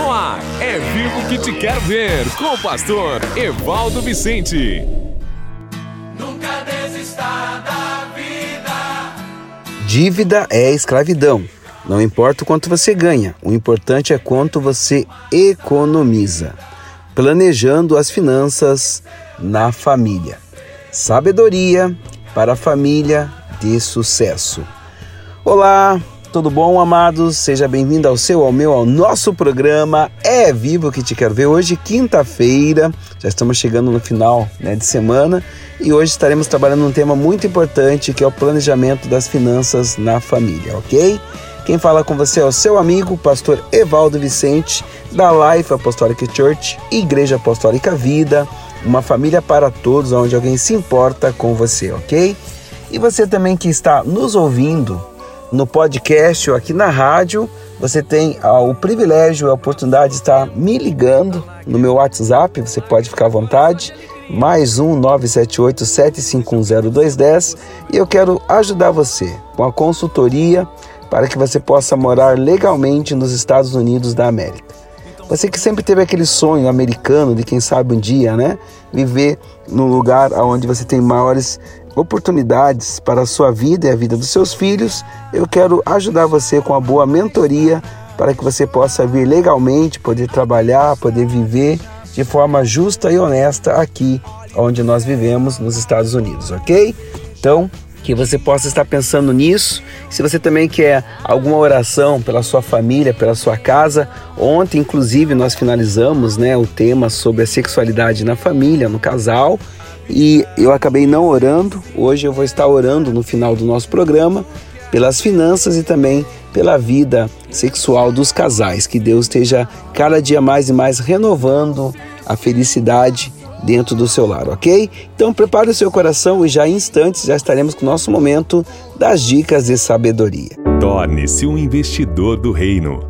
No ar, é vivo que te quero ver, com o pastor Evaldo Vicente. Nunca desista da vida. Dívida é escravidão. Não importa o quanto você ganha, o importante é quanto você economiza. Planejando as finanças na família. Sabedoria para a família de sucesso. Olá, tudo bom, amados? Seja bem-vindo ao seu, ao meu, ao nosso programa É Vivo que te quero ver. Hoje, quinta-feira, já estamos chegando no final né, de semana e hoje estaremos trabalhando um tema muito importante que é o planejamento das finanças na família, ok? Quem fala com você é o seu amigo, pastor Evaldo Vicente, da Life Apostolic Church, Igreja Apostólica Vida, uma família para todos, onde alguém se importa com você, ok? E você também que está nos ouvindo no podcast ou aqui na rádio, você tem ah, o privilégio e a oportunidade de estar me ligando no meu WhatsApp, você pode ficar à vontade, mais um 978 7510210 e eu quero ajudar você com a consultoria para que você possa morar legalmente nos Estados Unidos da América. Você que sempre teve aquele sonho americano de quem sabe um dia, né, viver num lugar onde você tem maiores oportunidades para a sua vida e a vida dos seus filhos, eu quero ajudar você com a boa mentoria para que você possa vir legalmente, poder trabalhar, poder viver de forma justa e honesta aqui onde nós vivemos nos Estados Unidos, ok? Então, que você possa estar pensando nisso. Se você também quer alguma oração pela sua família, pela sua casa, ontem inclusive nós finalizamos, né, o tema sobre a sexualidade na família, no casal e eu acabei não orando. Hoje eu vou estar orando no final do nosso programa pelas finanças e também pela vida sexual dos casais. Que Deus esteja cada dia mais e mais renovando a felicidade dentro do seu lar, ok? Então prepare o seu coração e já em instantes já estaremos com o nosso momento das dicas de sabedoria. Torne-se um investidor do reino.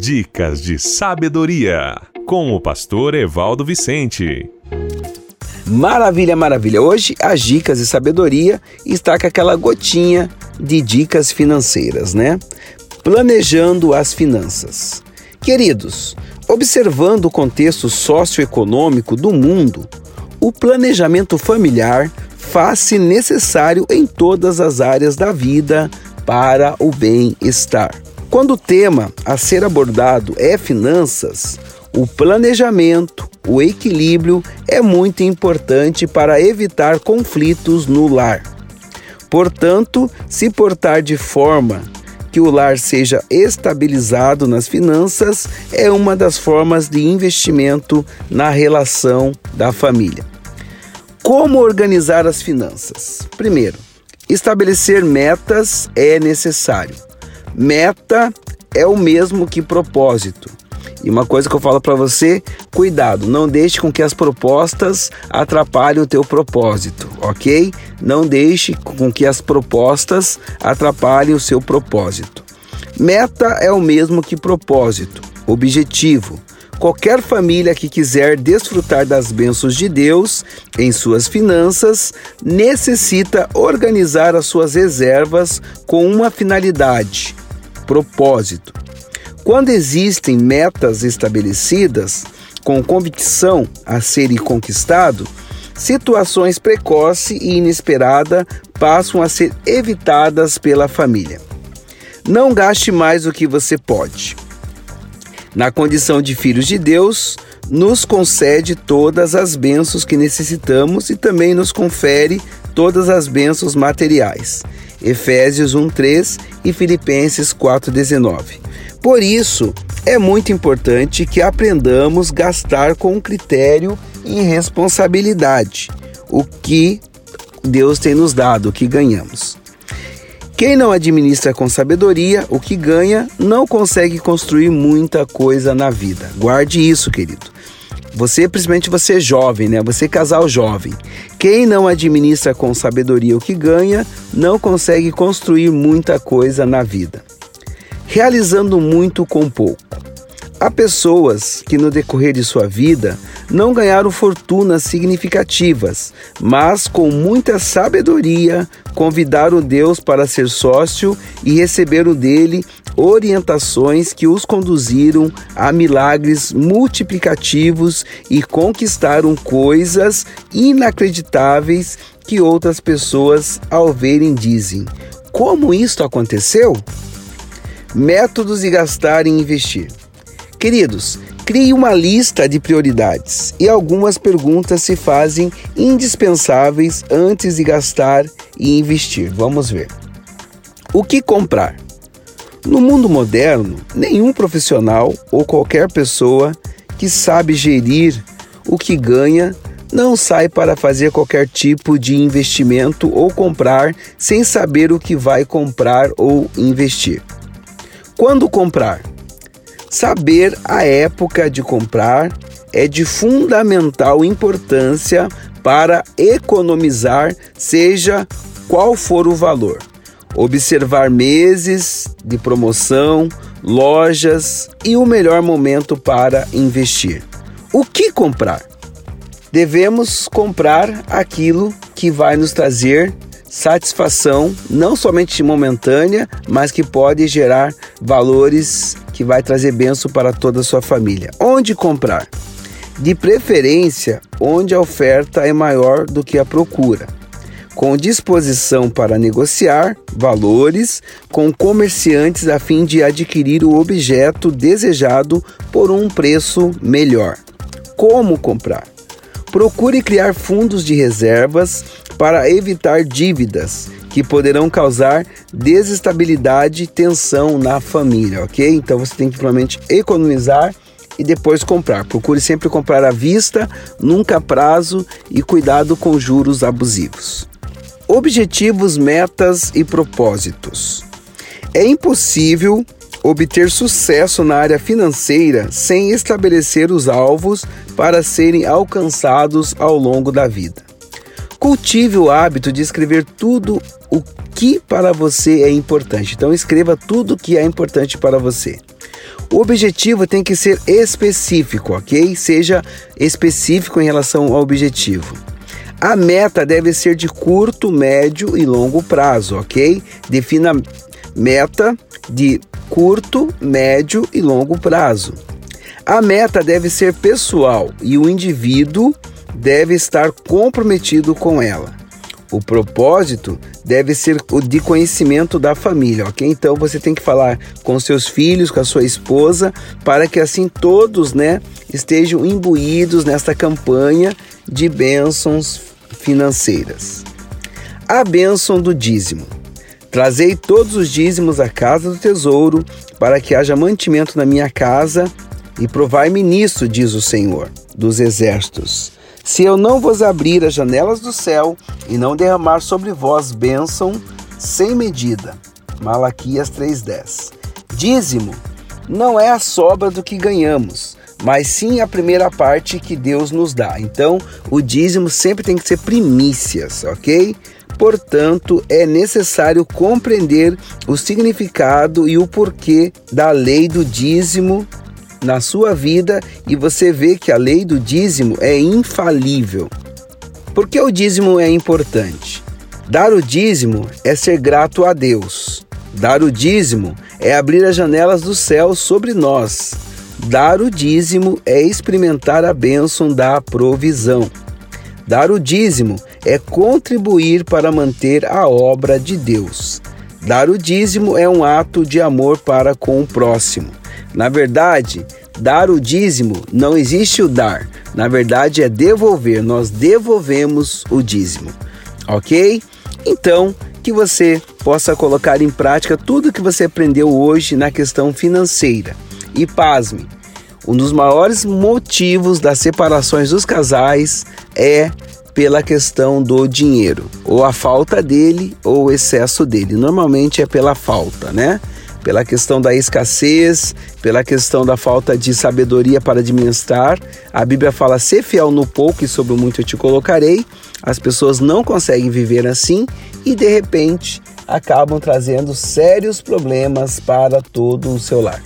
Dicas de Sabedoria, com o pastor Evaldo Vicente. Maravilha, maravilha. Hoje as dicas de sabedoria está com aquela gotinha de dicas financeiras, né? Planejando as finanças. Queridos, observando o contexto socioeconômico do mundo, o planejamento familiar faz-se necessário em todas as áreas da vida para o bem-estar. Quando o tema a ser abordado é finanças, o planejamento, o equilíbrio é muito importante para evitar conflitos no lar. Portanto, se portar de forma que o lar seja estabilizado nas finanças é uma das formas de investimento na relação da família. Como organizar as finanças? Primeiro, estabelecer metas é necessário. Meta é o mesmo que propósito. E uma coisa que eu falo para você, cuidado, não deixe com que as propostas atrapalhem o teu propósito, ok? Não deixe com que as propostas atrapalhem o seu propósito. Meta é o mesmo que propósito, objetivo. Qualquer família que quiser desfrutar das bênçãos de Deus em suas finanças necessita organizar as suas reservas com uma finalidade, propósito. Quando existem metas estabelecidas com convicção a serem conquistado, situações precoce e inesperada passam a ser evitadas pela família. Não gaste mais do que você pode. Na condição de filhos de Deus, nos concede todas as bênçãos que necessitamos e também nos confere todas as bênçãos materiais. Efésios 1:3 e Filipenses 4:19. Por isso, é muito importante que aprendamos gastar com critério e responsabilidade o que Deus tem nos dado, o que ganhamos. Quem não administra com sabedoria o que ganha não consegue construir muita coisa na vida. Guarde isso, querido. Você, principalmente você jovem, né? Você casal jovem. Quem não administra com sabedoria o que ganha não consegue construir muita coisa na vida. Realizando muito com pouco. Há pessoas que no decorrer de sua vida não ganharam fortunas significativas, mas com muita sabedoria convidaram Deus para ser sócio e receberam dele orientações que os conduziram a milagres multiplicativos e conquistaram coisas inacreditáveis que outras pessoas ao verem dizem: Como isto aconteceu? Métodos de gastar e investir. Queridos, crie uma lista de prioridades e algumas perguntas se fazem indispensáveis antes de gastar e investir. Vamos ver. O que comprar? No mundo moderno, nenhum profissional ou qualquer pessoa que sabe gerir o que ganha não sai para fazer qualquer tipo de investimento ou comprar sem saber o que vai comprar ou investir. Quando comprar? Saber a época de comprar é de fundamental importância para economizar, seja qual for o valor. Observar meses de promoção, lojas e o melhor momento para investir. O que comprar? Devemos comprar aquilo que vai nos trazer satisfação, não somente momentânea, mas que pode gerar valores que vai trazer benção para toda a sua família. Onde comprar? De preferência, onde a oferta é maior do que a procura. Com disposição para negociar valores com comerciantes a fim de adquirir o objeto desejado por um preço melhor. Como comprar? Procure criar fundos de reservas para evitar dívidas que poderão causar desestabilidade e tensão na família, ok? Então você tem que provavelmente economizar e depois comprar. Procure sempre comprar à vista, nunca a prazo e cuidado com juros abusivos. Objetivos, metas e propósitos. É impossível obter sucesso na área financeira sem estabelecer os alvos para serem alcançados ao longo da vida. Cultive o hábito de escrever tudo o que para você é importante. Então escreva tudo o que é importante para você. O objetivo tem que ser específico, ok? Seja específico em relação ao objetivo. A meta deve ser de curto, médio e longo prazo, ok? Defina meta de curto, médio e longo prazo. A meta deve ser pessoal e o indivíduo deve estar comprometido com ela. O propósito deve ser o de conhecimento da família, ok? Então você tem que falar com seus filhos, com a sua esposa, para que assim todos, né, estejam imbuídos nesta campanha de bênçãos financeiras. A bênção do dízimo. Trazei todos os dízimos à casa do tesouro, para que haja mantimento na minha casa, e provai-me nisso, diz o Senhor dos exércitos. Se eu não vos abrir as janelas do céu e não derramar sobre vós bênção sem medida. Malaquias 3:10. Dízimo não é a sobra do que ganhamos, mas sim a primeira parte que Deus nos dá. Então, o dízimo sempre tem que ser primícias, ok? Portanto, é necessário compreender o significado e o porquê da lei do dízimo na sua vida e você vê que a lei do dízimo é infalível. Por que o dízimo é importante? Dar o dízimo é ser grato a Deus. Dar o dízimo é abrir as janelas do céu sobre nós. Dar o dízimo é experimentar a bênção da provisão. Dar o dízimo é contribuir para manter a obra de Deus. Dar o dízimo é um ato de amor para com o próximo. Na verdade, dar o dízimo, não existe o dar. Na verdade é devolver. Nós devolvemos o dízimo. OK? Então, que você possa colocar em prática tudo que você aprendeu hoje na questão financeira. E pasme, um dos maiores motivos das separações dos casais é pela questão do dinheiro, ou a falta dele ou o excesso dele. Normalmente é pela falta, né? Pela questão da escassez, pela questão da falta de sabedoria para administrar. A Bíblia fala: ser fiel no pouco e sobre o muito eu te colocarei. As pessoas não conseguem viver assim e de repente acabam trazendo sérios problemas para todo o seu lar.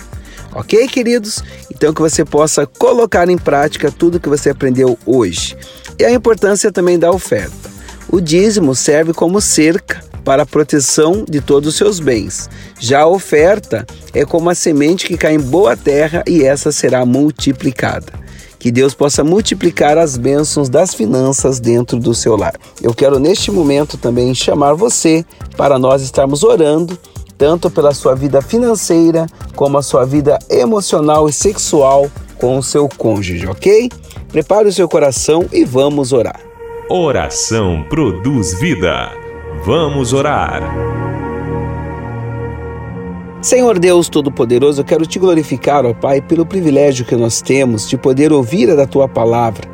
Ok, queridos? Então que você possa colocar em prática tudo que você aprendeu hoje. E a importância também da oferta. O dízimo serve como cerca para a proteção de todos os seus bens. Já a oferta é como a semente que cai em boa terra e essa será multiplicada. Que Deus possa multiplicar as bênçãos das finanças dentro do seu lar. Eu quero neste momento também chamar você para nós estarmos orando tanto pela sua vida financeira como a sua vida emocional e sexual com o seu cônjuge, ok? Prepare o seu coração e vamos orar. Oração produz vida. Vamos orar. Senhor Deus Todo-Poderoso, eu quero te glorificar, ó Pai, pelo privilégio que nós temos de poder ouvir a da tua palavra.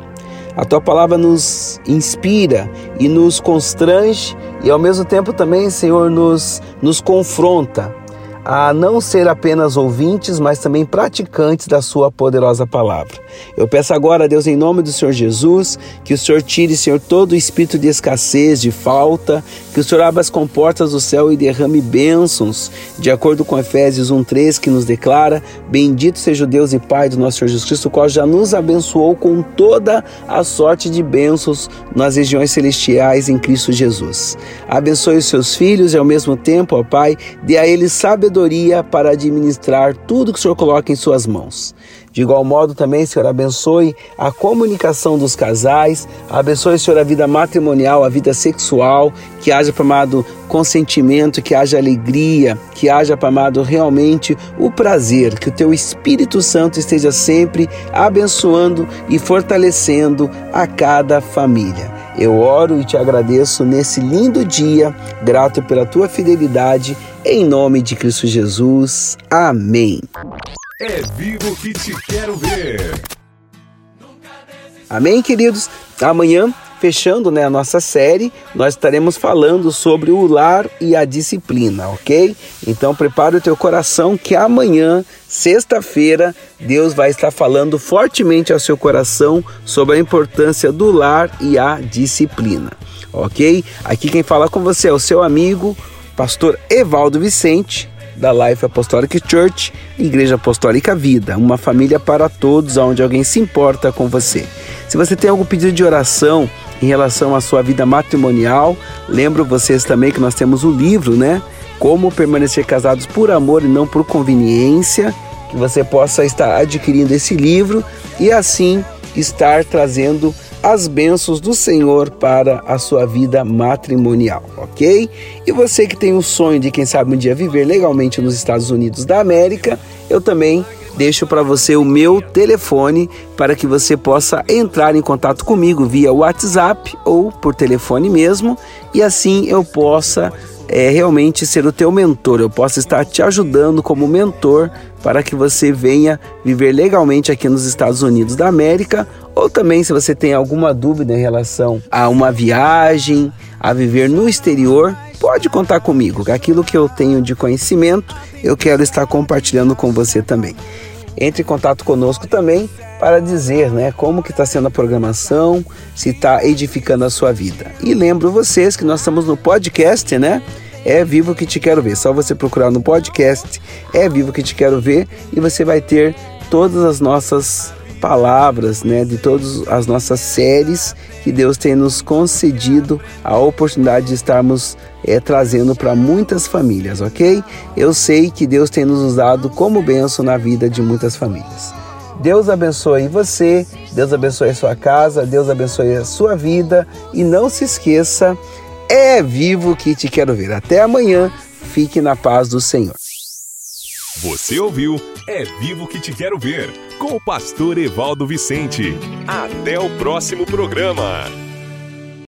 A tua palavra nos inspira e nos constrange e ao mesmo tempo também, Senhor, nos, nos confronta a não ser apenas ouvintes, mas também praticantes da Sua poderosa palavra. Eu peço agora, Deus, em nome do Senhor Jesus, que o Senhor tire, Senhor, todo o espírito de escassez, de falta, que o Senhor abra as comportas do céu e derrame bênçãos, de acordo com Efésios 1,3, que nos declara: Bendito seja o Deus e Pai do nosso Senhor Jesus Cristo, o qual já nos abençoou com toda a sorte de bênçãos nas regiões celestiais em Cristo Jesus. Abençoe os seus filhos e, ao mesmo tempo, ó Pai, dê a eles sabedoria sabedoria para administrar tudo que o Senhor coloca em suas mãos. De igual modo, também, Senhor, abençoe a comunicação dos casais, abençoe, Senhor, a vida matrimonial, a vida sexual, que haja, amado, consentimento, que haja alegria, que haja, amado, realmente o prazer, que o Teu Espírito Santo esteja sempre abençoando e fortalecendo a cada família. Eu oro e te agradeço nesse lindo dia, grato pela tua fidelidade, em nome de Cristo Jesus. Amém. É vivo que te quero ver. Amém, queridos? Amanhã, fechando né, a nossa série, nós estaremos falando sobre o lar e a disciplina, ok? Então prepare o teu coração que amanhã, sexta-feira, Deus vai estar falando fortemente ao seu coração sobre a importância do lar e a disciplina, ok? Aqui quem fala com você é o seu amigo, pastor Evaldo Vicente da Life Apostolic Church, Igreja Apostólica Vida, uma família para todos, onde alguém se importa com você. Se você tem algum pedido de oração em relação à sua vida matrimonial, lembro vocês também que nós temos o livro, né? Como permanecer casados por amor e não por conveniência, que você possa estar adquirindo esse livro e assim estar trazendo as bênçãos do Senhor para a sua vida matrimonial, ok? E você que tem o sonho de, quem sabe, um dia viver legalmente nos Estados Unidos da América, eu também deixo para você o meu telefone para que você possa entrar em contato comigo via WhatsApp ou por telefone mesmo e assim eu possa é, realmente ser o teu mentor, eu possa estar te ajudando como mentor para que você venha viver legalmente aqui nos Estados Unidos da América ou também, se você tem alguma dúvida em relação a uma viagem, a viver no exterior, pode contar comigo. Aquilo que eu tenho de conhecimento, eu quero estar compartilhando com você também. Entre em contato conosco também para dizer né, como que está sendo a programação, se está edificando a sua vida. E lembro vocês que nós estamos no podcast, né? É Vivo que Te Quero Ver. Só você procurar no podcast É Vivo que Te Quero Ver e você vai ter todas as nossas palavras, né, de todas as nossas séries que Deus tem nos concedido a oportunidade de estarmos é, trazendo para muitas famílias, ok? Eu sei que Deus tem nos usado como benção na vida de muitas famílias. Deus abençoe você, Deus abençoe a sua casa, Deus abençoe a sua vida e não se esqueça, é vivo que te quero ver. Até amanhã, fique na paz do Senhor. Você ouviu É Vivo que te quero ver com o pastor Evaldo Vicente. Até o próximo programa.